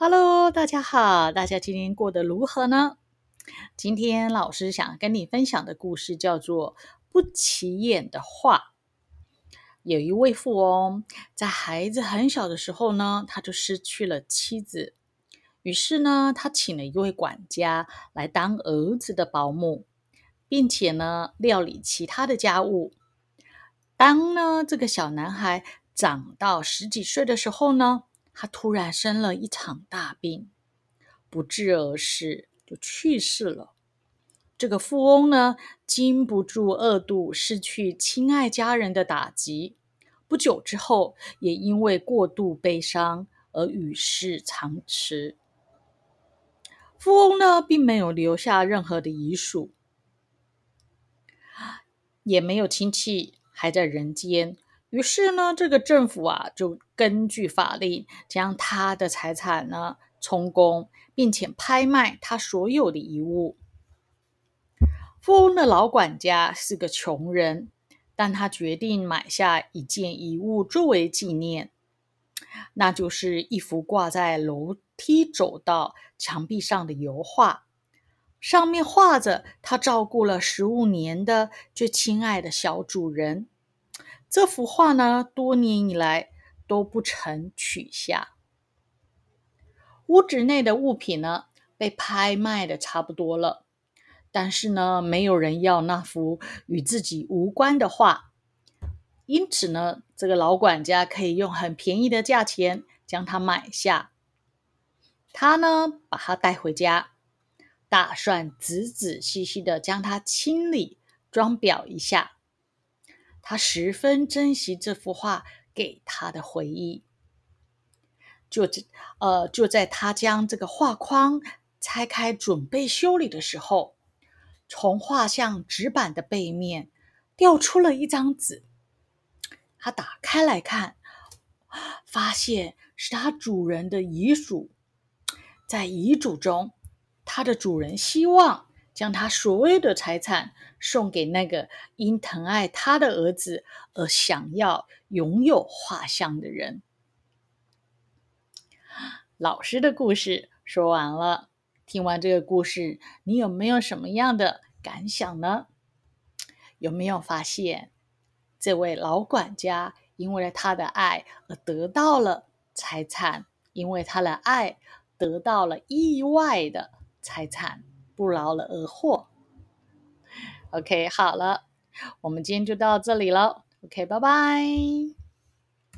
Hello，大家好，大家今天过得如何呢？今天老师想跟你分享的故事叫做《不起眼的画》。有一位富翁，在孩子很小的时候呢，他就失去了妻子，于是呢，他请了一位管家来当儿子的保姆，并且呢，料理其他的家务。当呢，这个小男孩长到十几岁的时候呢，他突然生了一场大病，不治而死，就去世了。这个富翁呢，经不住恶度失去亲爱家人的打击，不久之后，也因为过度悲伤而与世长辞。富翁呢，并没有留下任何的遗属，也没有亲戚还在人间。于是呢，这个政府啊，就根据法令将他的财产呢充公，并且拍卖他所有的遗物。富翁的老管家是个穷人，但他决定买下一件遗物作为纪念，那就是一幅挂在楼梯走道墙壁上的油画，上面画着他照顾了十五年的最亲爱的小主人。这幅画呢，多年以来都不曾取下。屋子内的物品呢，被拍卖的差不多了，但是呢，没有人要那幅与自己无关的画。因此呢，这个老管家可以用很便宜的价钱将它买下。他呢，把它带回家，打算仔仔细细的将它清理、装裱一下。他十分珍惜这幅画给他的回忆。就这，呃，就在他将这个画框拆开准备修理的时候，从画像纸板的背面掉出了一张纸。他打开来看，发现是他主人的遗嘱。在遗嘱中，他的主人希望。将他所有的财产送给那个因疼爱他的儿子而想要拥有画像的人。老师的故事说完了，听完这个故事，你有没有什么样的感想呢？有没有发现，这位老管家因为了他的爱而得到了财产，因为他的爱得到了意外的财产？不劳而获。OK，好了，我们今天就到这里了。OK，拜拜。